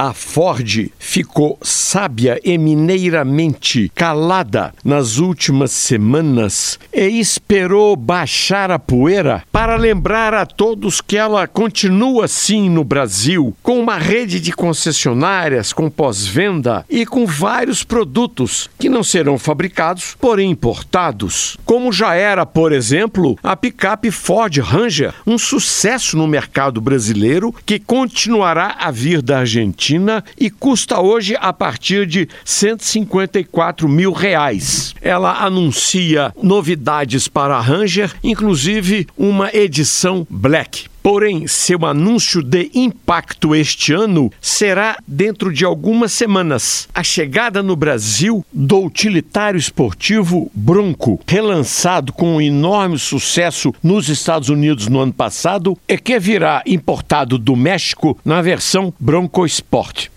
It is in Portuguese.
A Ford ficou sábia e mineiramente calada nas últimas semanas e esperou baixar a poeira para lembrar a todos que ela continua sim no Brasil, com uma rede de concessionárias com pós-venda e com vários produtos que não serão fabricados, porém importados, como já era, por exemplo, a picape Ford Ranger, um sucesso no mercado brasileiro que continuará a vir da Argentina e custa hoje a partir de 154 mil reais. Ela anuncia novidades para a Ranger, inclusive uma edição Black. Porém, seu anúncio de impacto este ano será dentro de algumas semanas. A chegada no Brasil do utilitário esportivo Bronco, relançado com um enorme sucesso nos Estados Unidos no ano passado, e que virá importado do México na versão Bronco Sport.